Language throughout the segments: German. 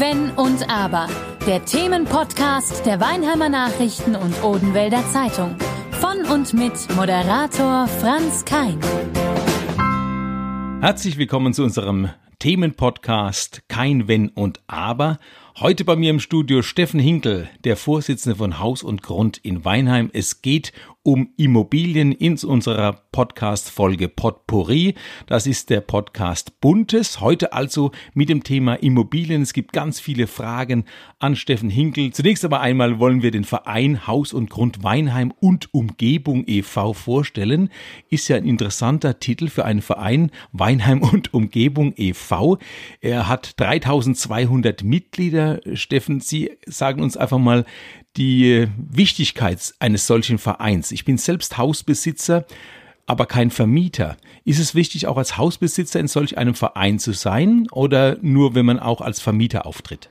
Wenn und Aber. Der Themenpodcast der Weinheimer Nachrichten und Odenwälder Zeitung. Von und mit Moderator Franz Kein. Herzlich willkommen zu unserem Themenpodcast Kein Wenn und Aber. Heute bei mir im Studio Steffen Hinkel, der Vorsitzende von Haus und Grund in Weinheim. Es geht um Immobilien in unserer Podcast-Folge Potpourri. Das ist der Podcast Buntes. Heute also mit dem Thema Immobilien. Es gibt ganz viele Fragen an Steffen Hinkel. Zunächst aber einmal wollen wir den Verein Haus und Grund Weinheim und Umgebung e.V. vorstellen. Ist ja ein interessanter Titel für einen Verein Weinheim und Umgebung e.V. Er hat 3200 Mitglieder. Steffen, Sie sagen uns einfach mal, die Wichtigkeit eines solchen Vereins. Ich bin selbst Hausbesitzer, aber kein Vermieter. Ist es wichtig, auch als Hausbesitzer in solch einem Verein zu sein oder nur, wenn man auch als Vermieter auftritt?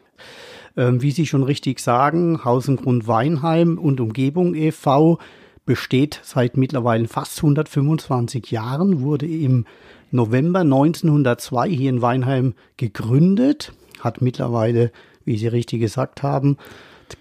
Ähm, wie Sie schon richtig sagen, Haus und Grund Weinheim und Umgebung e.V. besteht seit mittlerweile fast 125 Jahren, wurde im November 1902 hier in Weinheim gegründet, hat mittlerweile, wie Sie richtig gesagt haben,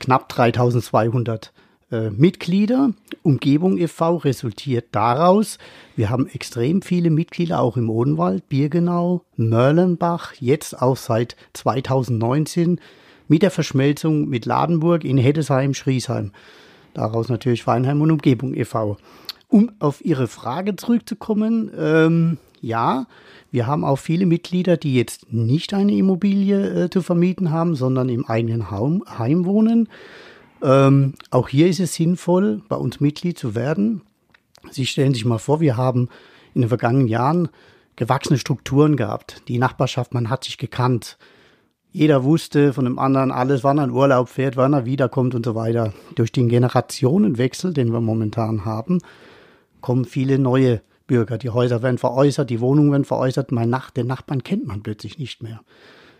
knapp 3200 äh, Mitglieder. Umgebung e.V. resultiert daraus, wir haben extrem viele Mitglieder auch im Odenwald, Birgenau, Mörlenbach, jetzt auch seit 2019 mit der Verschmelzung mit Ladenburg in Heddesheim, Schriesheim. Daraus natürlich Weinheim und Umgebung e.V. Um auf Ihre Frage zurückzukommen, ähm, ja, wir haben auch viele Mitglieder, die jetzt nicht eine Immobilie äh, zu vermieten haben, sondern im eigenen Heim, Heim wohnen. Ähm, auch hier ist es sinnvoll, bei uns Mitglied zu werden. Sie stellen sich mal vor, wir haben in den vergangenen Jahren gewachsene Strukturen gehabt. Die Nachbarschaft, man hat sich gekannt. Jeder wusste von dem anderen alles, wann er in Urlaub fährt, wann er wiederkommt und so weiter. Durch den Generationenwechsel, den wir momentan haben, kommen viele neue Bürger. Die Häuser werden veräußert, die Wohnungen werden veräußert. Mein Nach den Nachbarn kennt man plötzlich nicht mehr.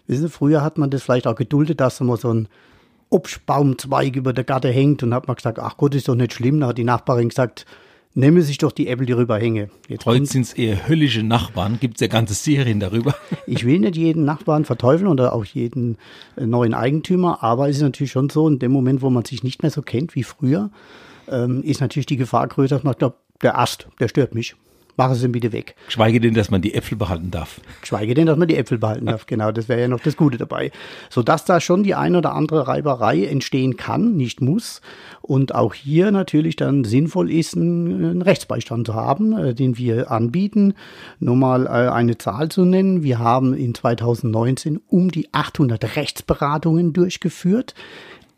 Wissen Sie, früher hat man das vielleicht auch geduldet, dass immer so ein Obstbaumzweig über der Gatte hängt und hat man gesagt, ach Gott, ist doch nicht schlimm. Da hat die Nachbarin gesagt, nehmen sich doch die Äpfel, die rüberhänge. Jetzt Heute sind es eher höllische Nachbarn. Gibt es ja ganze Serien darüber. Ich will nicht jeden Nachbarn verteufeln oder auch jeden äh, neuen Eigentümer, aber es ist natürlich schon so, in dem Moment, wo man sich nicht mehr so kennt wie früher, ähm, ist natürlich die Gefahr größer, dass man glaubt, der Ast, der stört mich machen Sie bitte weg. Schweige denn, dass man die Äpfel behalten darf. Schweige denn, dass man die Äpfel behalten darf. Genau, das wäre ja noch das Gute dabei. Sodass da schon die ein oder andere Reiberei entstehen kann, nicht muss. Und auch hier natürlich dann sinnvoll ist, einen Rechtsbeistand zu haben, äh, den wir anbieten. Nur mal äh, eine Zahl zu nennen. Wir haben in 2019 um die 800 Rechtsberatungen durchgeführt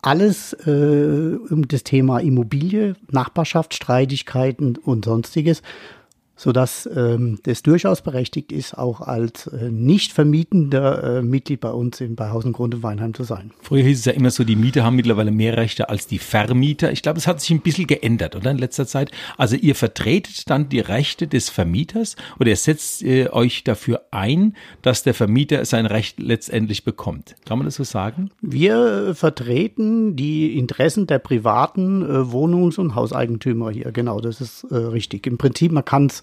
alles äh, um das Thema Immobilie, Nachbarschaft, Streitigkeiten und sonstiges sodass ähm, das durchaus berechtigt ist, auch als äh, nicht vermietender äh, Mitglied bei uns in, bei Haus und Grund in Weinheim zu sein. Früher hieß es ja immer so, die Mieter haben mittlerweile mehr Rechte als die Vermieter. Ich glaube, es hat sich ein bisschen geändert, oder in letzter Zeit. Also ihr vertretet dann die Rechte des Vermieters oder ihr setzt äh, euch dafür ein, dass der Vermieter sein Recht letztendlich bekommt. Kann man das so sagen? Wir vertreten die Interessen der privaten äh, Wohnungs- und Hauseigentümer hier. Genau, das ist äh, richtig. Im Prinzip, man kann es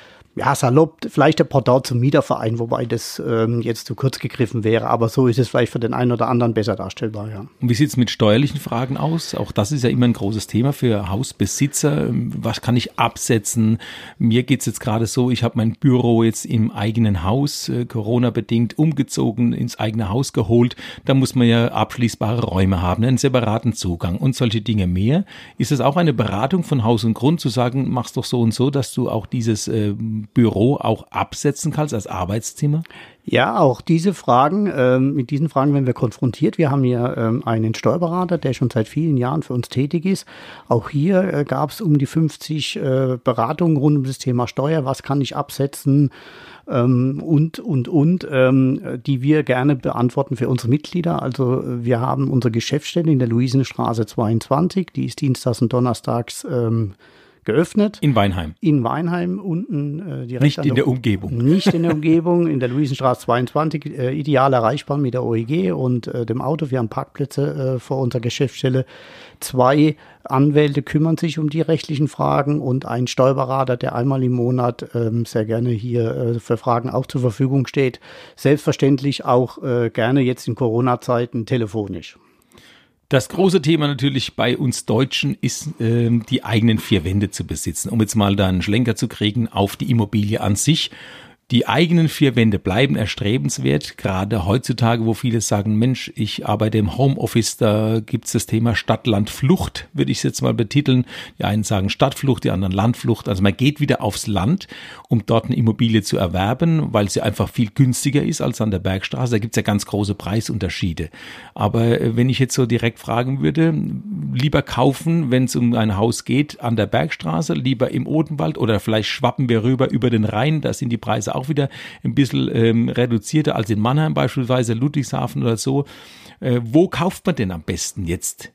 ja, salopp, vielleicht der Portal zum Mieterverein, wobei das ähm, jetzt zu kurz gegriffen wäre, aber so ist es vielleicht für den einen oder anderen besser darstellbar, ja. Und wie sieht es mit steuerlichen Fragen aus? Auch das ist ja immer ein großes Thema für Hausbesitzer. Was kann ich absetzen? Mir geht's jetzt gerade so, ich habe mein Büro jetzt im eigenen Haus, äh, Corona-bedingt, umgezogen, ins eigene Haus geholt. Da muss man ja abschließbare Räume haben, einen separaten Zugang und solche Dinge mehr. Ist es auch eine Beratung von Haus und Grund zu sagen, mach's doch so und so, dass du auch dieses äh, Büro auch absetzen kannst als Arbeitszimmer? Ja, auch diese Fragen, ähm, mit diesen Fragen werden wir konfrontiert. Wir haben hier ähm, einen Steuerberater, der schon seit vielen Jahren für uns tätig ist. Auch hier äh, gab es um die 50 äh, Beratungen rund um das Thema Steuer. Was kann ich absetzen? Ähm, und, und, und, ähm, die wir gerne beantworten für unsere Mitglieder. Also wir haben unsere Geschäftsstelle in der Luisenstraße 22, die ist dienstags und donnerstags ähm, geöffnet. In Weinheim. In Weinheim unten äh, direkt. Nicht in der Umgebung. Nicht in der Umgebung, in der Luisenstraße 22, äh, ideal erreichbar mit der OEG und äh, dem Auto. Wir haben Parkplätze äh, vor unserer Geschäftsstelle. Zwei Anwälte kümmern sich um die rechtlichen Fragen und ein Steuerberater, der einmal im Monat ähm, sehr gerne hier äh, für Fragen auch zur Verfügung steht. Selbstverständlich auch äh, gerne jetzt in Corona-Zeiten telefonisch. Das große Thema natürlich bei uns Deutschen ist, ähm, die eigenen vier Wände zu besitzen, um jetzt mal da einen Schlenker zu kriegen auf die Immobilie an sich. Die eigenen vier Wände bleiben erstrebenswert, gerade heutzutage, wo viele sagen, Mensch, ich arbeite im Homeoffice, da gibt's das Thema Stadt-Land-Flucht, würde ich es jetzt mal betiteln. Die einen sagen Stadtflucht, die anderen Landflucht. Also man geht wieder aufs Land, um dort eine Immobilie zu erwerben, weil sie einfach viel günstiger ist als an der Bergstraße. Da gibt's ja ganz große Preisunterschiede. Aber äh, wenn ich jetzt so direkt fragen würde, lieber kaufen, wenn es um ein Haus geht, an der Bergstraße, lieber im Odenwald oder vielleicht schwappen wir rüber über den Rhein, da sind die Preise auch auch wieder ein bisschen ähm, reduzierter als in Mannheim beispielsweise, Ludwigshafen oder so. Äh, wo kauft man denn am besten jetzt?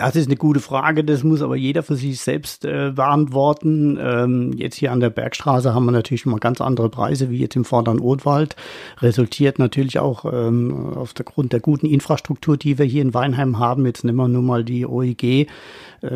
Das ist eine gute Frage, das muss aber jeder für sich selbst äh, beantworten. Ähm, jetzt hier an der Bergstraße haben wir natürlich mal ganz andere Preise wie jetzt im vorderen Odenwald. Resultiert natürlich auch ähm, auf der guten Infrastruktur, die wir hier in Weinheim haben. Jetzt nehmen wir nur mal die OEG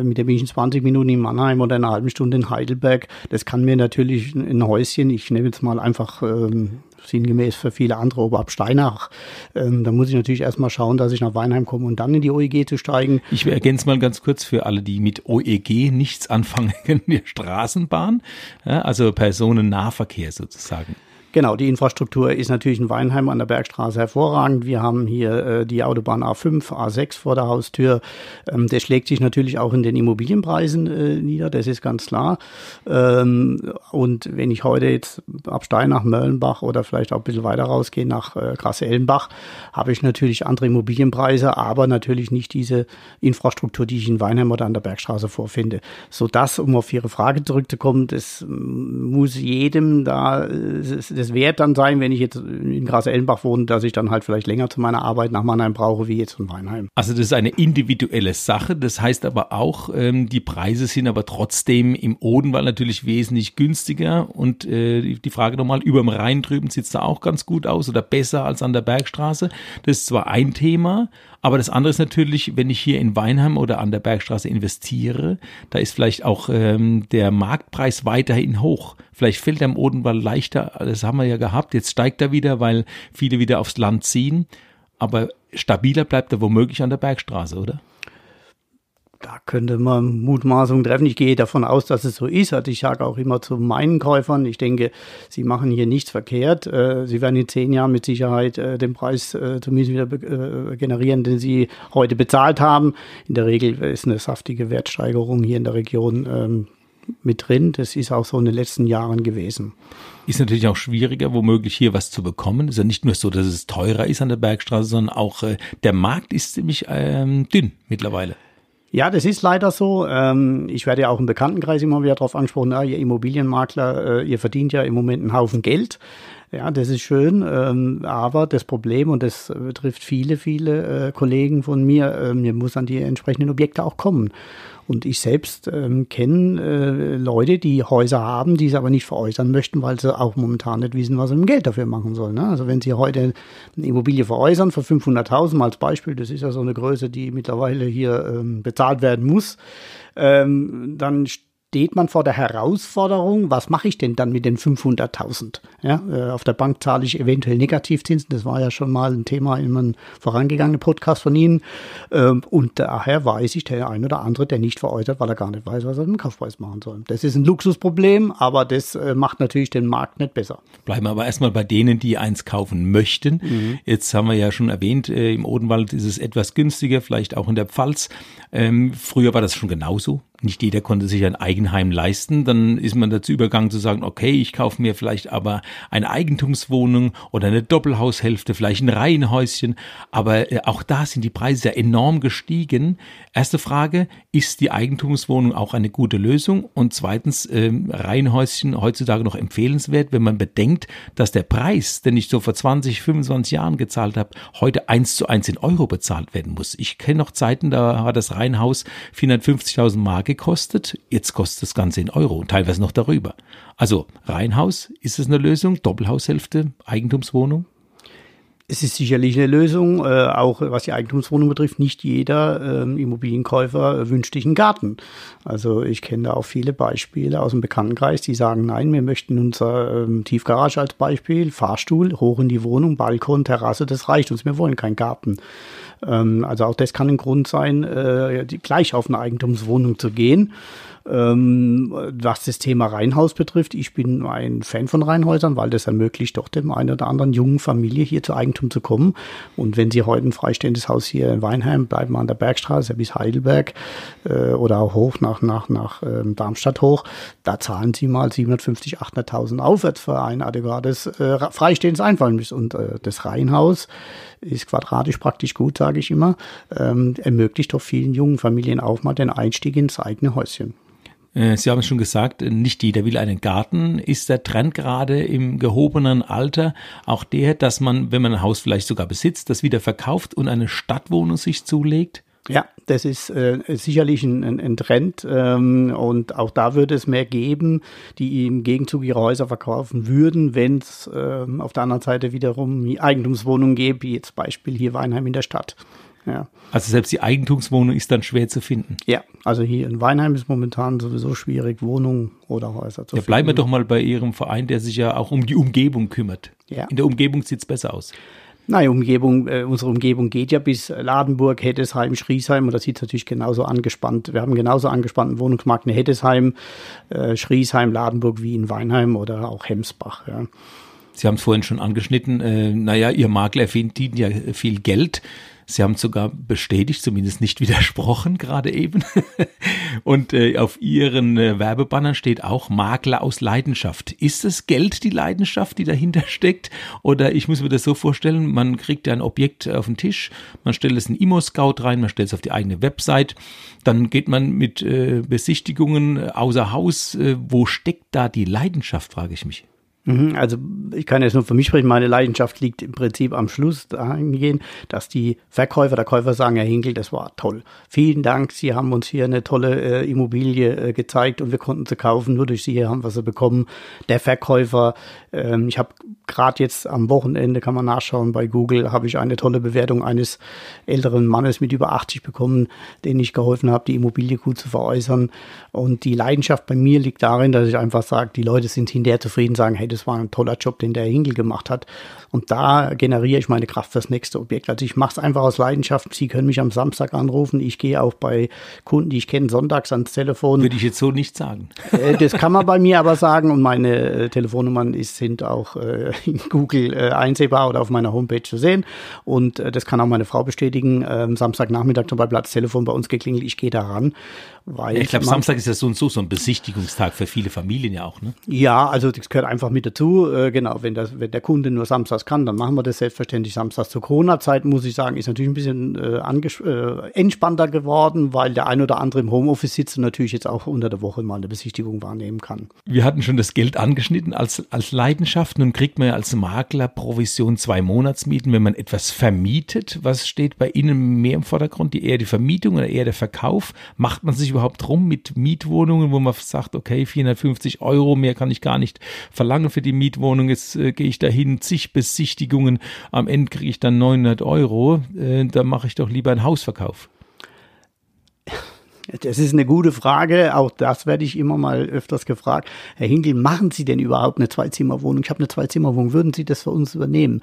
mit der bin ich in 20 Minuten in Mannheim oder eine halbe Stunde in Heidelberg. Das kann mir natürlich ein Häuschen, ich nehme jetzt mal einfach ähm, sinngemäß für viele andere Oberab Steinach. Ähm, da muss ich natürlich erstmal schauen, dass ich nach Weinheim komme und dann in die OEG zu steigen. Ich ergänze mal ganz kurz für alle, die mit OEG nichts anfangen können, die Straßenbahn, ja, also Personennahverkehr sozusagen. Genau, die Infrastruktur ist natürlich in Weinheim an der Bergstraße hervorragend. Wir haben hier äh, die Autobahn A5, A6 vor der Haustür. Ähm, das schlägt sich natürlich auch in den Immobilienpreisen äh, nieder, das ist ganz klar. Ähm, und wenn ich heute jetzt ab Stein nach Möllenbach oder vielleicht auch ein bisschen weiter rausgehe nach äh, Grasse-Ellenbach, habe ich natürlich andere Immobilienpreise, aber natürlich nicht diese Infrastruktur, die ich in Weinheim oder an der Bergstraße vorfinde. Sodass, um auf Ihre Frage zurückzukommen, das muss jedem da, das, das es wert dann sein, wenn ich jetzt in Gras-Ellenbach wohne, dass ich dann halt vielleicht länger zu meiner Arbeit nach Mannheim brauche, wie jetzt in Weinheim. Also das ist eine individuelle Sache. Das heißt aber auch, ähm, die Preise sind aber trotzdem im Odenwald natürlich wesentlich günstiger. Und äh, die Frage nochmal, über dem Rhein drüben sieht es da auch ganz gut aus oder besser als an der Bergstraße. Das ist zwar ein Thema, aber das andere ist natürlich, wenn ich hier in Weinheim oder an der Bergstraße investiere, da ist vielleicht auch ähm, der Marktpreis weiterhin hoch. Vielleicht fällt er im Odenwald leichter, das haben wir ja gehabt. Jetzt steigt er wieder, weil viele wieder aufs Land ziehen. Aber stabiler bleibt er womöglich an der Bergstraße, oder? Da könnte man Mutmaßungen treffen. Ich gehe davon aus, dass es so ist. Also ich sage auch immer zu meinen Käufern, ich denke, sie machen hier nichts verkehrt. Äh, sie werden in zehn Jahren mit Sicherheit äh, den Preis äh, zumindest wieder generieren, den sie heute bezahlt haben. In der Regel ist eine saftige Wertsteigerung hier in der Region ähm, mit drin. Das ist auch so in den letzten Jahren gewesen. Ist natürlich auch schwieriger, womöglich hier was zu bekommen. Ist ja nicht nur so, dass es teurer ist an der Bergstraße, sondern auch der Markt ist ziemlich ähm, dünn mittlerweile. Ja, das ist leider so. Ähm, ich werde ja auch im Bekanntenkreis immer wieder darauf angesprochen, ja, ihr Immobilienmakler, äh, ihr verdient ja im Moment einen Haufen Geld. Ja, das ist schön, ähm, aber das Problem, und das betrifft viele, viele äh, Kollegen von mir, äh, mir muss an die entsprechenden Objekte auch kommen. Und ich selbst ähm, kenne äh, Leute, die Häuser haben, die es aber nicht veräußern möchten, weil sie auch momentan nicht wissen, was sie mit dem Geld dafür machen sollen. Ne? Also wenn sie heute eine Immobilie veräußern für 500.000 mal als Beispiel, das ist ja so eine Größe, die mittlerweile hier ähm, bezahlt werden muss, ähm, dann steht man vor der Herausforderung, was mache ich denn dann mit den 500.000? Ja, äh, auf der Bank zahle ich eventuell Negativzinsen, das war ja schon mal ein Thema in einem vorangegangenen Podcast von Ihnen. Ähm, und daher weiß ich, der ein oder andere, der nicht veräußert, weil er gar nicht weiß, was er mit dem Kaufpreis machen soll. Das ist ein Luxusproblem, aber das äh, macht natürlich den Markt nicht besser. Bleiben wir aber erstmal bei denen, die eins kaufen möchten. Mhm. Jetzt haben wir ja schon erwähnt, äh, im Odenwald ist es etwas günstiger, vielleicht auch in der Pfalz. Ähm, früher war das schon genauso nicht jeder konnte sich ein Eigenheim leisten, dann ist man dazu übergegangen zu sagen, okay, ich kaufe mir vielleicht aber eine Eigentumswohnung oder eine Doppelhaushälfte, vielleicht ein Reihenhäuschen, aber äh, auch da sind die Preise ja enorm gestiegen. Erste Frage, ist die Eigentumswohnung auch eine gute Lösung? Und zweitens, äh, Reihenhäuschen heutzutage noch empfehlenswert, wenn man bedenkt, dass der Preis, den ich so vor 20, 25 Jahren gezahlt habe, heute eins zu eins in Euro bezahlt werden muss. Ich kenne noch Zeiten, da war das Reihenhaus 450.000 Mark gekostet, jetzt kostet das Ganze in Euro und teilweise noch darüber. Also Reihenhaus, ist es eine Lösung? Doppelhaushälfte, Eigentumswohnung? Es ist sicherlich eine Lösung, äh, auch was die Eigentumswohnung betrifft. Nicht jeder ähm, Immobilienkäufer wünscht sich einen Garten. Also ich kenne da auch viele Beispiele aus dem Bekanntenkreis, die sagen, nein, wir möchten unser ähm, Tiefgarage als Beispiel, Fahrstuhl, hoch in die Wohnung, Balkon, Terrasse, das reicht uns, wir wollen keinen Garten. Ähm, also auch das kann ein Grund sein, äh, gleich auf eine Eigentumswohnung zu gehen. Ähm, was das Thema Reihenhaus betrifft, ich bin ein Fan von Reihenhäusern, weil das ermöglicht doch dem einen oder anderen jungen Familie hier zu Eigentum zu kommen. Und wenn Sie heute ein freistehendes Haus hier in Weinheim, bleiben an der Bergstraße bis Heidelberg äh, oder auch hoch nach, nach, nach ähm, Darmstadt hoch, da zahlen Sie mal 750, 800.000 aufwärts für ein adäquates äh, freistehendes Einfallen. Und äh, das Reihenhaus ist quadratisch praktisch gut, sage ich immer, ähm, ermöglicht doch vielen jungen Familien auch mal den Einstieg ins eigene Häuschen. Äh, Sie haben es schon gesagt, nicht jeder will einen Garten. Ist der Trend gerade im gehobenen Alter auch der, dass man, wenn man ein Haus vielleicht sogar besitzt, das wieder verkauft und eine Stadtwohnung sich zulegt? Ja, das ist äh, sicherlich ein, ein, ein Trend ähm, und auch da würde es mehr geben, die im Gegenzug ihre Häuser verkaufen würden, wenn es äh, auf der anderen Seite wiederum Eigentumswohnungen gäbe, wie jetzt Beispiel hier Weinheim in der Stadt. Ja. Also selbst die Eigentumswohnung ist dann schwer zu finden. Ja, also hier in Weinheim ist momentan sowieso schwierig, Wohnungen oder Häuser zu ja, finden. Bleiben wir doch mal bei Ihrem Verein, der sich ja auch um die Umgebung kümmert. Ja. In der Umgebung sieht es besser aus. Nein, Umgebung, äh, unsere Umgebung geht ja bis Ladenburg, Hettesheim, Schriesheim und das sieht natürlich genauso angespannt. Wir haben genauso angespannten Wohnungsmarkt in Hettesheim, äh, Schriesheim, Ladenburg wie in Weinheim oder auch Hemsbach. Ja. Sie haben es vorhin schon angeschnitten, äh, naja, Ihr Makler verdient ja viel Geld. Sie haben sogar bestätigt, zumindest nicht widersprochen, gerade eben. Und äh, auf Ihren äh, Werbebannern steht auch Makler aus Leidenschaft. Ist es Geld, die Leidenschaft, die dahinter steckt? Oder ich muss mir das so vorstellen, man kriegt ja ein Objekt auf den Tisch, man stellt es in Immo-Scout rein, man stellt es auf die eigene Website, dann geht man mit äh, Besichtigungen außer Haus. Äh, wo steckt da die Leidenschaft, frage ich mich. Mhm, also ich kann jetzt nur für mich sprechen, meine Leidenschaft liegt im Prinzip am Schluss dahingehend, dass die Verkäufer, der Käufer sagen, Herr Hinkel, das war toll. Vielen Dank, Sie haben uns hier eine tolle äh, Immobilie äh, gezeigt und wir konnten sie kaufen, nur durch Sie haben wir sie bekommen. Der Verkäufer, ähm, ich habe gerade jetzt am Wochenende, kann man nachschauen bei Google, habe ich eine tolle Bewertung eines älteren Mannes mit über 80 bekommen, den ich geholfen habe, die Immobilie gut zu veräußern. Und die Leidenschaft bei mir liegt darin, dass ich einfach sage, die Leute sind hinterher zufrieden, sagen, hey, das war ein toller Job, den der Hinkel gemacht hat. Und da generiere ich meine Kraft fürs nächste Objekt. Also ich mache es einfach aus Leidenschaft. Sie können mich am Samstag anrufen. Ich gehe auch bei Kunden, die ich kenne, sonntags ans Telefon. Würde ich jetzt so nicht sagen. Äh, das kann man bei mir aber sagen. Und meine äh, Telefonnummern ist, sind auch äh, in Google einsehbar oder auf meiner Homepage zu sehen. Und das kann auch meine Frau bestätigen. Ähm, Samstagnachmittag zum Beispiel hat das Telefon bei uns geklingelt. Ich gehe da ran. Weil ich glaube, Samstag ist ja so und so so ein Besichtigungstag für viele Familien ja auch, ne? Ja, also das gehört einfach mit dazu. Äh, genau, wenn, das, wenn der Kunde nur samstags kann, dann machen wir das selbstverständlich samstags. Zur Corona-Zeit, muss ich sagen, ist natürlich ein bisschen äh, äh, entspannter geworden, weil der ein oder andere im Homeoffice sitzt und natürlich jetzt auch unter der Woche mal eine Besichtigung wahrnehmen kann. Wir hatten schon das Geld angeschnitten als, als Leidenschaft. Nun kriegt man ja als Makler Provision zwei Monatsmieten, wenn man etwas vermietet. Was steht bei Ihnen mehr im Vordergrund? Die, eher die Vermietung oder eher der Verkauf? Macht man sich überhaupt rum mit Mietwohnungen, wo man sagt, okay, 450 Euro, mehr kann ich gar nicht verlangen für die Mietwohnung. Jetzt äh, gehe ich dahin, zig Besichtigungen, am Ende kriege ich dann 900 Euro. Äh, da mache ich doch lieber einen Hausverkauf. Das ist eine gute Frage. Auch das werde ich immer mal öfters gefragt. Herr Hinkel, machen Sie denn überhaupt eine Zweizimmerwohnung? Ich habe eine Zweizimmerwohnung. Würden Sie das für uns übernehmen?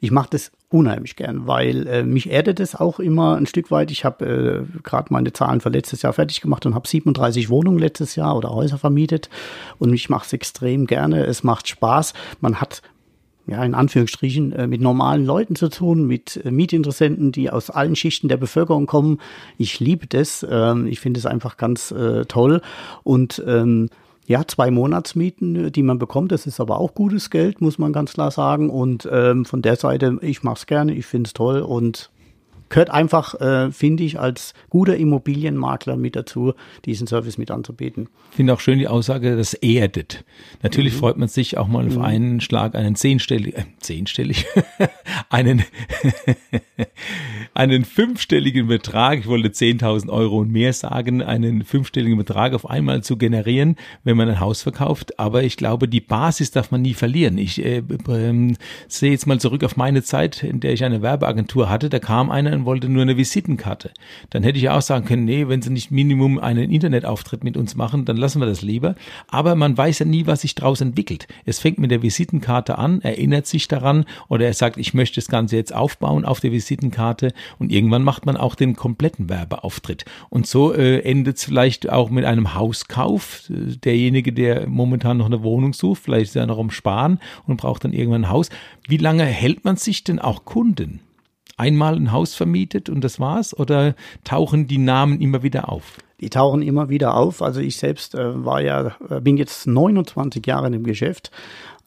Ich mache das unheimlich gern, weil äh, mich erdet es auch immer ein Stück weit. Ich habe äh, gerade meine Zahlen für letztes Jahr fertig gemacht und habe 37 Wohnungen letztes Jahr oder Häuser vermietet. Und ich mache es extrem gerne. Es macht Spaß. Man hat ja, in Anführungsstrichen, äh, mit normalen Leuten zu tun, mit äh, Mietinteressenten, die aus allen Schichten der Bevölkerung kommen. Ich liebe das. Ähm, ich finde es einfach ganz äh, toll. Und ähm, ja, zwei Monatsmieten, die man bekommt, das ist aber auch gutes Geld, muss man ganz klar sagen. Und ähm, von der Seite, ich mache es gerne, ich finde es toll und gehört einfach, äh, finde ich, als guter Immobilienmakler mit dazu, diesen Service mit anzubieten. Ich finde auch schön die Aussage, das erdet. Natürlich mhm. freut man sich auch mal auf mhm. einen Schlag, einen zehnstellig, äh, zehnstellig, einen, einen fünfstelligen Betrag, ich wollte 10.000 Euro und mehr sagen, einen fünfstelligen Betrag auf einmal zu generieren, wenn man ein Haus verkauft. Aber ich glaube, die Basis darf man nie verlieren. Ich äh, äh, sehe jetzt mal zurück auf meine Zeit, in der ich eine Werbeagentur hatte. Da kam einer und wollte nur eine Visitenkarte. Dann hätte ich auch sagen können, nee, wenn Sie nicht Minimum einen Internetauftritt mit uns machen, dann lassen wir das lieber. Aber man weiß ja nie, was sich daraus entwickelt. Es fängt mit der Visitenkarte an, erinnert sich daran oder er sagt, ich möchte das Ganze jetzt aufbauen auf der Visitenkarte und irgendwann macht man auch den kompletten Werbeauftritt. Und so äh, endet es vielleicht auch mit einem Hauskauf. Derjenige, der momentan noch eine Wohnung sucht, vielleicht ist er noch am Sparen und braucht dann irgendwann ein Haus. Wie lange hält man sich denn auch Kunden? Einmal ein Haus vermietet und das war's? Oder tauchen die Namen immer wieder auf? Die tauchen immer wieder auf. Also ich selbst äh, war ja, äh, bin jetzt 29 Jahre im Geschäft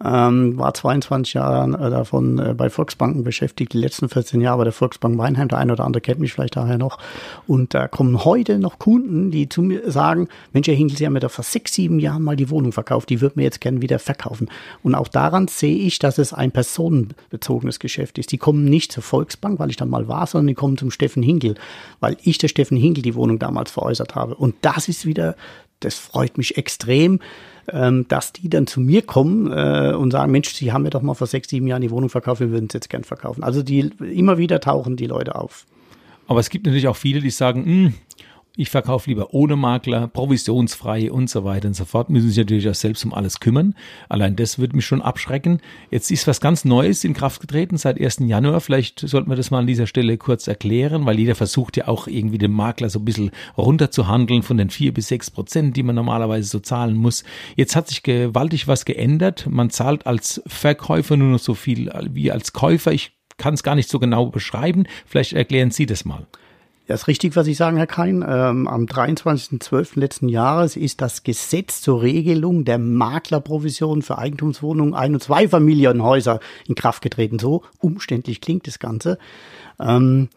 ähm, war 22 Jahre äh, davon äh, bei Volksbanken beschäftigt, die letzten 14 Jahre bei der Volksbank Weinheim. Der eine oder andere kennt mich vielleicht daher noch. Und da kommen heute noch Kunden, die zu mir sagen, Mensch, Herr Hinkel, Sie haben mir doch vor sechs, sieben Jahren mal die Wohnung verkauft, die würden mir jetzt gerne wieder verkaufen. Und auch daran sehe ich, dass es ein personenbezogenes Geschäft ist. Die kommen nicht zur Volksbank, weil ich dann mal war, sondern die kommen zum Steffen Hinkel, weil ich der Steffen Hinkel die Wohnung damals veräußert habe. Und das ist wieder, das freut mich extrem ähm, dass die dann zu mir kommen äh, und sagen, Mensch, Sie haben mir doch mal vor sechs, sieben Jahren die Wohnung verkauft, wir würden es jetzt gern verkaufen. Also die immer wieder tauchen die Leute auf. Aber es gibt natürlich auch viele, die sagen, hm, ich verkaufe lieber ohne Makler, provisionsfrei und so weiter und so fort. Müssen sich natürlich auch selbst um alles kümmern. Allein das würde mich schon abschrecken. Jetzt ist was ganz Neues in Kraft getreten seit 1. Januar. Vielleicht sollten wir das mal an dieser Stelle kurz erklären, weil jeder versucht ja auch irgendwie den Makler so ein bisschen runterzuhandeln von den vier bis sechs Prozent, die man normalerweise so zahlen muss. Jetzt hat sich gewaltig was geändert. Man zahlt als Verkäufer nur noch so viel wie als Käufer. Ich kann es gar nicht so genau beschreiben. Vielleicht erklären Sie das mal. Ja, ist richtig, was Sie sagen, Herr Kein. Ähm, am 23.12. letzten Jahres ist das Gesetz zur Regelung der Maklerprovision für Eigentumswohnungen, Ein- und Zweifamilienhäuser in Kraft getreten. So umständlich klingt das Ganze. Ähm,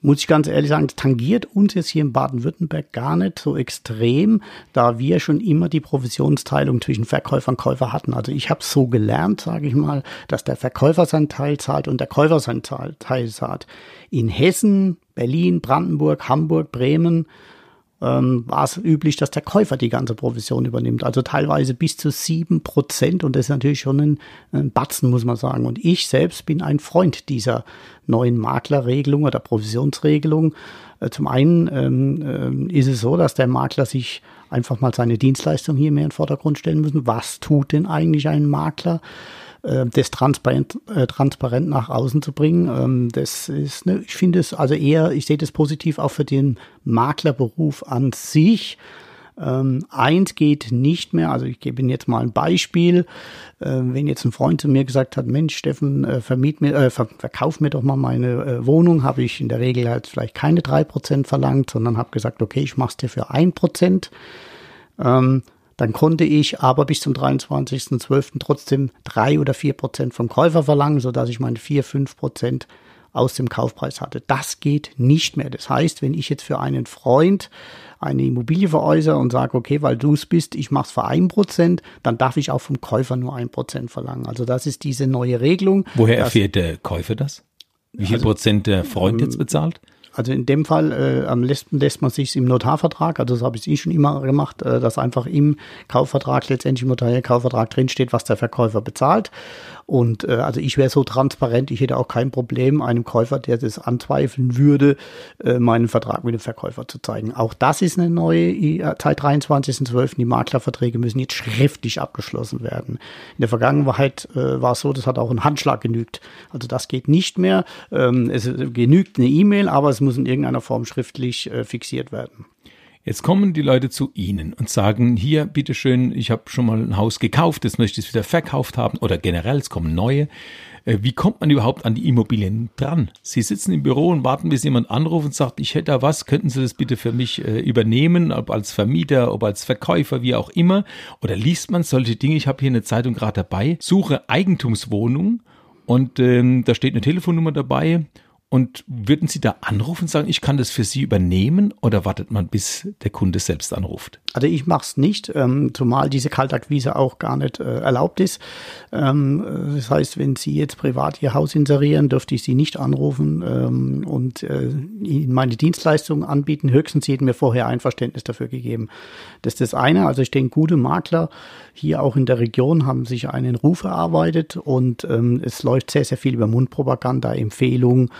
muss ich ganz ehrlich sagen, tangiert uns jetzt hier in Baden-Württemberg gar nicht so extrem, da wir schon immer die Provisionsteilung zwischen Verkäufer und Käufer hatten. Also ich habe so gelernt, sage ich mal, dass der Verkäufer seinen Teil zahlt und der Käufer seinen Teil zahlt. In Hessen, Berlin, Brandenburg, Hamburg, Bremen ähm, war es üblich, dass der Käufer die ganze Provision übernimmt. Also teilweise bis zu sieben Prozent und das ist natürlich schon ein, ein Batzen, muss man sagen. Und ich selbst bin ein Freund dieser neuen Maklerregelung oder Provisionsregelung. Äh, zum einen ähm, äh, ist es so, dass der Makler sich einfach mal seine Dienstleistung hier mehr in den Vordergrund stellen müssen. Was tut denn eigentlich ein Makler? Äh, das transparent, äh, transparent nach außen zu bringen. Ähm, das ist, ne, ich finde es also eher, ich sehe das positiv auch für den Maklerberuf an sich. Ähm, eins geht nicht mehr, also ich gebe Ihnen jetzt mal ein Beispiel. Äh, wenn jetzt ein Freund zu mir gesagt hat, Mensch, Steffen, äh, vermiet mir, äh, ver verkauf mir doch mal meine Wohnung, habe ich in der Regel halt vielleicht keine drei Prozent verlangt, sondern habe gesagt, okay, ich mache es dir für ein Prozent. Ähm, dann konnte ich aber bis zum 23.12. trotzdem drei oder vier Prozent vom Käufer verlangen, sodass ich meine vier, fünf Prozent aus dem Kaufpreis hatte. Das geht nicht mehr. Das heißt, wenn ich jetzt für einen Freund eine Immobilie veräußere und sage, okay, weil du es bist, ich mache es für ein Prozent, dann darf ich auch vom Käufer nur ein Prozent verlangen. Also das ist diese neue Regelung. Woher erfährt der Käufer das? Wie viel also, Prozent der Freund jetzt bezahlt? Also in dem Fall äh, am letzten lässt man sich im Notarvertrag, also das habe ich eh schon immer gemacht, äh, dass einfach im Kaufvertrag letztendlich im Notariell-Kaufvertrag drinsteht, was der Verkäufer bezahlt. Und äh, also ich wäre so transparent, ich hätte auch kein Problem, einem Käufer, der das anzweifeln würde, äh, meinen Vertrag mit dem Verkäufer zu zeigen. Auch das ist eine neue äh, seit 23.12. Die Maklerverträge müssen jetzt schriftlich abgeschlossen werden. In der Vergangenheit äh, war es so, das hat auch ein Handschlag genügt. Also das geht nicht mehr. Ähm, es genügt eine E-Mail, aber es muss in irgendeiner Form schriftlich äh, fixiert werden. Jetzt kommen die Leute zu Ihnen und sagen, hier, bitteschön, ich habe schon mal ein Haus gekauft, das möchte ich wieder verkauft haben oder generell, es kommen neue. Äh, wie kommt man überhaupt an die Immobilien dran? Sie sitzen im Büro und warten, bis jemand anruft und sagt, ich hätte da was, könnten Sie das bitte für mich äh, übernehmen, ob als Vermieter, ob als Verkäufer, wie auch immer. Oder liest man solche Dinge, ich habe hier eine Zeitung gerade dabei, suche Eigentumswohnung und ähm, da steht eine Telefonnummer dabei Und würden Sie da anrufen und sagen, ich kann das für Sie übernehmen oder wartet man, bis der Kunde selbst anruft? Also ich mache es nicht, ähm, zumal diese Kaltakquise auch gar nicht äh, erlaubt ist. Ähm, äh, das heißt, wenn Sie jetzt privat Ihr Haus inserieren, dürfte ich Sie nicht anrufen ähm, und äh, Ihnen meine Dienstleistungen anbieten. Höchstens hätten mir vorher Einverständnis dafür gegeben. Das ist das eine. Also ich denke, gute Makler hier auch in der Region haben sich einen Ruf erarbeitet und ähm, es läuft sehr, sehr viel über Mundpropaganda, Empfehlungen.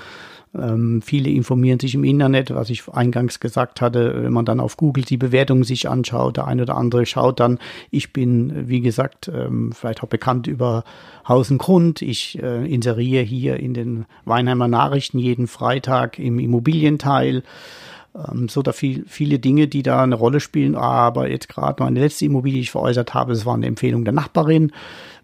Ähm, viele informieren sich im Internet, was ich eingangs gesagt hatte, wenn man dann auf Google die Bewertungen sich anschaut, der eine oder andere schaut dann, ich bin, wie gesagt, ähm, vielleicht auch bekannt über Haus und Grund. Ich äh, inseriere hier in den Weinheimer Nachrichten jeden Freitag im Immobilienteil ähm, so da viel, viele Dinge, die da eine Rolle spielen. Aber jetzt gerade meine letzte Immobilie, die ich veräußert habe, das war eine Empfehlung der Nachbarin,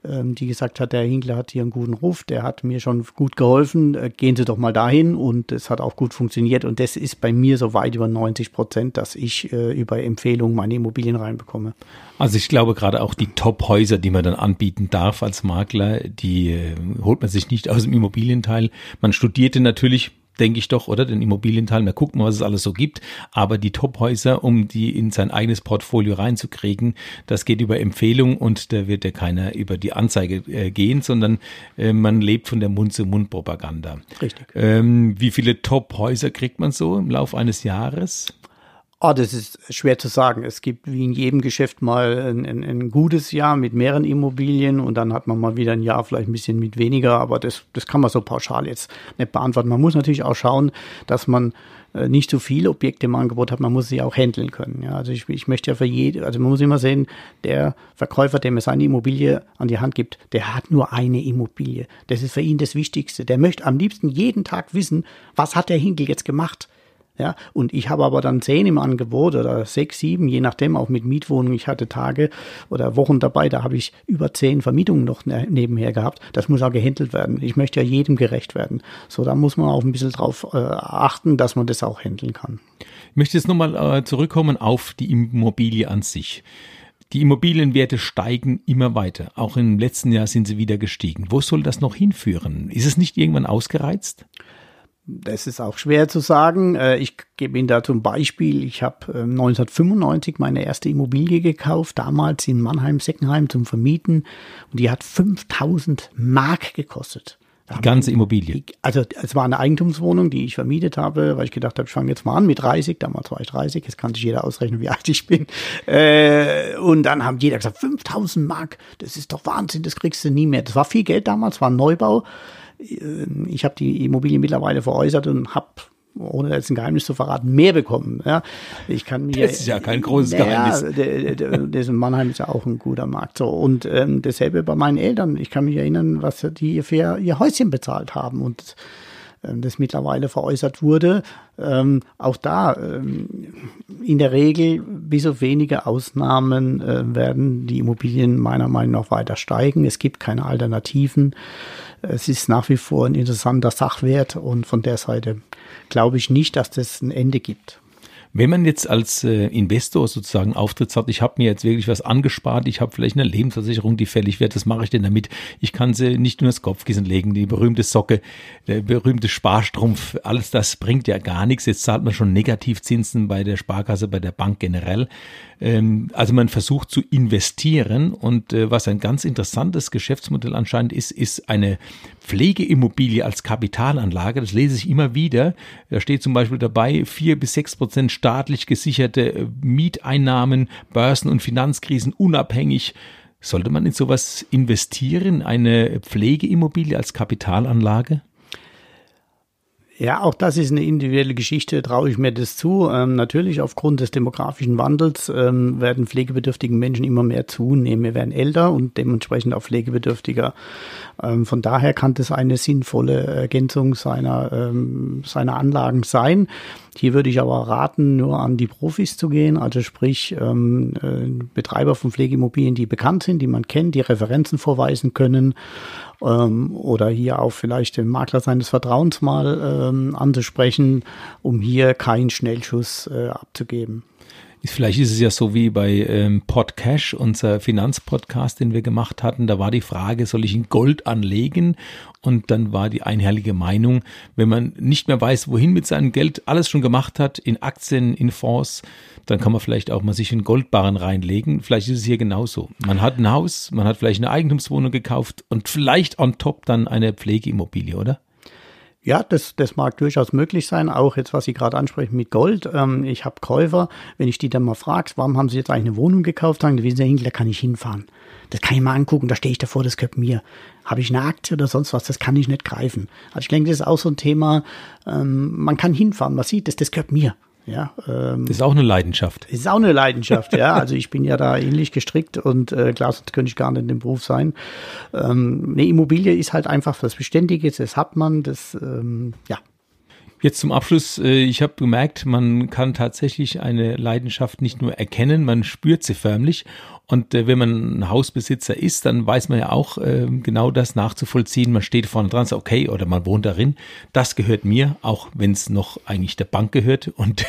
ähm, die gesagt hat, der Hinkler hat hier einen guten Ruf, der hat mir schon gut geholfen, äh, gehen Sie doch mal dahin und es hat auch gut funktioniert und das ist bei mir so weit über 90 Prozent, dass ich äh, über Empfehlungen meine Immobilien reinbekomme. Also ich glaube gerade auch die Top-Häuser, die man dann anbieten darf als Makler, die äh, holt man sich nicht aus dem Immobilienteil. Man studierte natürlich denke ich doch, oder? Den Immobilienteil, mal gucken, was es alles so gibt. Aber die Top-Häuser, um die in sein eigenes Portfolio reinzukriegen, das geht über Empfehlung und da wird ja keiner über die Anzeige äh, gehen, sondern äh, man lebt von der Mund-zu-Mund-Propaganda. Richtig. Ähm, wie viele Top-Häuser kriegt man so im Laufe eines Jahres? Oh, das ist schwer zu sagen. Es gibt wie in jedem Geschäft mal ein, ein, ein, gutes Jahr mit mehreren Immobilien und dann hat man mal wieder ein Jahr vielleicht ein bisschen mit weniger, aber das, das kann man so pauschal jetzt nicht beantworten. Man muss natürlich auch schauen, dass man äh, nicht zu viele Objekte im Angebot hat, man muss sie auch handeln können. Ja, also ich, ich möchte ja für jede, also man muss immer sehen, der Verkäufer, der mir seine Immobilie an die Hand gibt, der hat nur eine Immobilie. Das ist für ihn das Wichtigste. Der möchte am liebsten jeden Tag wissen, was hat der Hinkel jetzt gemacht? Ja, und ich habe aber dann zehn im Angebot oder sechs, sieben, je nachdem, auch mit Mietwohnungen. Ich hatte Tage oder Wochen dabei, da habe ich über zehn Vermietungen noch ne, nebenher gehabt. Das muss auch gehandelt werden. Ich möchte ja jedem gerecht werden. So, da muss man auch ein bisschen drauf äh, achten, dass man das auch handeln kann. Ich möchte jetzt nochmal äh, zurückkommen auf die Immobilie an sich. Die Immobilienwerte steigen immer weiter. Auch im letzten Jahr sind sie wieder gestiegen. Wo soll das noch hinführen? Ist es nicht irgendwann ausgereizt? Das ist auch schwer zu sagen. Äh, ich gebe Ihnen da zum Beispiel, ich habe 1995 ähm, meine erste Immobilie gekauft, damals in Mannheim-Seckenheim zum Vermieten und die hat 5000 Mark gekostet. Die ganze Immobilie? Also es war eine Eigentumswohnung, die ich vermietet habe, weil ich gedacht habe, ich fange jetzt mal an mit 30, damals war ich 30, jetzt kann sich jeder ausrechnen, wie alt ich bin. Äh, und dann haben jeder gesagt, 5000 Mark, das ist doch Wahnsinn, das kriegst du nie mehr. Das war viel Geld damals, war ein Neubau. Äh, ich habe die Immobilie mittlerweile veräußert und habe ohne jetzt ein Geheimnis zu verraten, mehr bekommen. Ja, ich kann mir. Das ist ja kein großes Geheimnis. Ja, der, der, der Mannheim ist ja auch ein guter Markt. So und ähm, dasselbe bei meinen Eltern. Ich kann mich erinnern, was die für ihr Häuschen bezahlt haben und das mittlerweile veräußert wurde. Ähm, auch da ähm, in der Regel, bis auf wenige Ausnahmen, äh, werden die Immobilien meiner Meinung nach weiter steigen. Es gibt keine Alternativen. Es ist nach wie vor ein interessanter Sachwert und von der Seite glaube ich nicht, dass das ein Ende gibt. Wenn man jetzt als äh, Investor sozusagen Auftritt hat, ich habe mir jetzt wirklich was angespart, ich habe vielleicht eine Lebensversicherung, die fällig wird, was mache ich denn damit? Ich kann sie nicht nur ins Kopfkissen legen, die berühmte Socke, der berühmte Sparstrumpf, alles das bringt ja gar nichts. Jetzt zahlt man schon Negativzinsen bei der Sparkasse, bei der Bank generell. Ähm, also man versucht zu investieren und äh, was ein ganz interessantes Geschäftsmodell anscheinend ist, ist eine Pflegeimmobilie als Kapitalanlage. Das lese ich immer wieder. Da steht zum Beispiel dabei, vier bis sechs Prozent staatlich gesicherte äh, Mieteinnahmen, Börsen- und Finanzkrisen unabhängig. Sollte man in sowas investieren, eine Pflegeimmobilie als Kapitalanlage? Ja, auch das ist eine individuelle Geschichte, traue ich mir das zu. Ähm, natürlich aufgrund des demografischen Wandels ähm, werden pflegebedürftigen Menschen immer mehr zunehmen. Wir werden älter und dementsprechend auch pflegebedürftiger. Ähm, von daher kann das eine sinnvolle Ergänzung seiner, ähm, seiner Anlagen sein. Hier würde ich aber raten, nur an die Profis zu gehen, also sprich ähm, äh, Betreiber von Pflegeimmobilien, die bekannt sind, die man kennt, die Referenzen vorweisen können ähm, oder hier auch vielleicht den Makler seines Vertrauens mal ähm, anzusprechen, um hier keinen Schnellschuss äh, abzugeben. Vielleicht ist es ja so wie bei ähm, Podcash, unser Finanzpodcast, den wir gemacht hatten. Da war die Frage, soll ich in Gold anlegen? Und dann war die einhellige Meinung, wenn man nicht mehr weiß, wohin mit seinem Geld alles schon gemacht hat, in Aktien, in Fonds, dann kann man vielleicht auch mal sich in Goldbarren reinlegen. Vielleicht ist es hier genauso. Man hat ein Haus, man hat vielleicht eine Eigentumswohnung gekauft und vielleicht on top dann eine Pflegeimmobilie, oder? Ja, das, das mag durchaus möglich sein. Auch jetzt, was Sie gerade ansprechen mit Gold. Ähm, ich habe Käufer, wenn ich die dann mal frage, warum haben Sie jetzt eigentlich eine Wohnung gekauft, sagen, wissen Sie, Hinkel, da kann ich hinfahren. Das kann ich mal angucken, da stehe ich davor, das gehört mir. Habe ich eine Aktie oder sonst was, das kann ich nicht greifen. Also ich denke, das ist auch so ein Thema, ähm, man kann hinfahren, man sieht, das, das gehört mir. Ja, ähm, das ist auch eine Leidenschaft. Ist auch eine Leidenschaft, ja. Also ich bin ja da ähnlich gestrickt und äh, klar, sonst könnte ich gar nicht in dem Beruf sein. Ähm, eine Immobilie ist halt einfach was Beständiges, das hat man, das, ähm, ja, Jetzt zum Abschluss, äh, ich habe gemerkt, man kann tatsächlich eine Leidenschaft nicht nur erkennen, man spürt sie förmlich. Und äh, wenn man ein Hausbesitzer ist, dann weiß man ja auch äh, genau das nachzuvollziehen. Man steht vorne dran, sagt, okay, oder man wohnt darin. Das gehört mir, auch wenn es noch eigentlich der Bank gehört und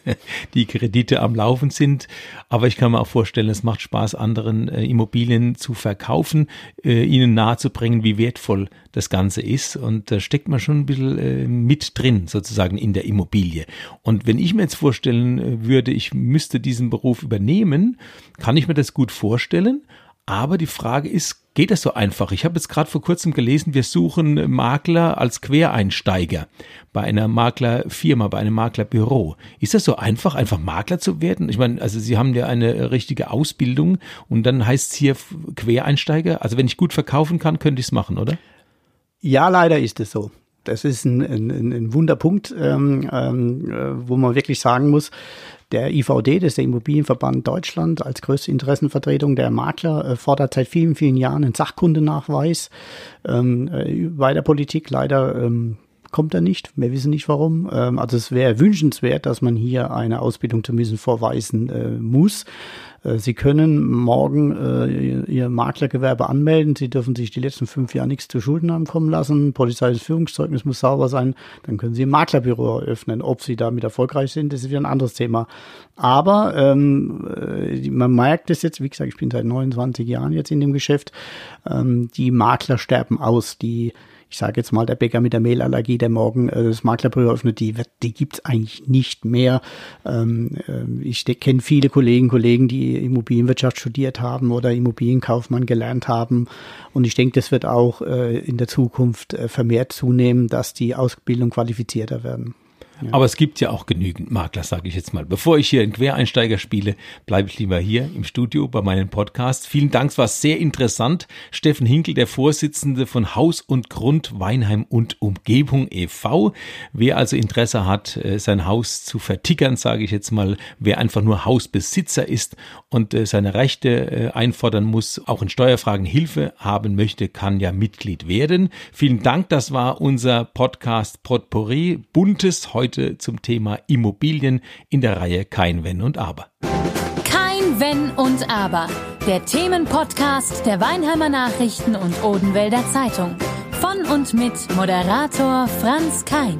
die Kredite am Laufen sind. Aber ich kann mir auch vorstellen, es macht Spaß, anderen äh, Immobilien zu verkaufen, äh, ihnen nahezubringen, wie wertvoll das Ganze ist. Und da steckt man schon ein bisschen äh, mit drin, sozusagen in der Immobilie. Und wenn ich mir jetzt vorstellen äh, würde, ich müsste diesen Beruf übernehmen, kann ich mir das gut vorstellen. Aber die Frage ist, geht das so einfach? Ich habe jetzt gerade vor kurzem gelesen, wir suchen Makler als Quereinsteiger bei einer Maklerfirma, bei einem Maklerbüro. Ist das so einfach, einfach Makler zu werden? Ich meine, also Sie haben ja eine richtige Ausbildung und dann heißt es hier Quereinsteiger. Also wenn ich gut verkaufen kann, könnte ich es machen, oder? Ja, leider ist es so. Das ist ein, ein, ein Wunderpunkt, ähm, ähm, äh, wo man wirklich sagen muss, der IVD, das ist der Immobilienverband Deutschland, als größte Interessenvertretung der Makler, äh, fordert seit vielen, vielen Jahren einen Sachkundenachweis ähm, äh, bei der Politik. Leider ähm, kommt er nicht. Wir wissen nicht warum. Ähm, also es wäre wünschenswert, dass man hier eine Ausbildung zumindest vorweisen äh, muss. Äh, Sie können morgen äh, Ihr Maklergewerbe anmelden. Sie dürfen sich die letzten fünf Jahre nichts zu Schulden haben kommen lassen. Polizeiliches Führungszeugnis muss sauber sein. Dann können Sie ein Maklerbüro eröffnen. Ob Sie damit erfolgreich sind, das ist wieder ein anderes Thema. Aber ähm, äh, man merkt es jetzt, wie gesagt, ich bin seit 29 Jahren jetzt in dem Geschäft. Ähm, die Makler sterben aus. Die ich sage jetzt mal, der Bäcker mit der Mehlallergie, der morgen äh, das Maklerbüro öffnet, die, die gibt's eigentlich nicht mehr. Ähm, äh, ich kenne viele Kollegen, Kollegen, die Immobilienwirtschaft studiert haben oder Immobilienkaufmann gelernt haben. Und ich denke, das wird auch äh, in der Zukunft äh, vermehrt zunehmen, dass die Ausbildung qualifizierter werden. Aber es gibt ja auch genügend Makler, sage ich jetzt mal. Bevor ich hier einen Quereinsteiger spiele, bleibe ich lieber hier im Studio bei meinem Podcast. Vielen Dank, es war sehr interessant. Steffen Hinkel, der Vorsitzende von Haus und Grund Weinheim und Umgebung e.V. Wer also Interesse hat, äh, sein Haus zu vertickern, sage ich jetzt mal, wer einfach nur Hausbesitzer ist und äh, seine Rechte äh, einfordern muss, auch in Steuerfragen Hilfe haben möchte, kann ja Mitglied werden. Vielen Dank, das war unser Podcast Potpourri, buntes heute heute zum Thema Immobilien in der Reihe Kein Wenn und Aber. Kein Wenn und Aber. Der Themenpodcast der Weinheimer Nachrichten und Odenwälder Zeitung. Von und mit Moderator Franz Kein.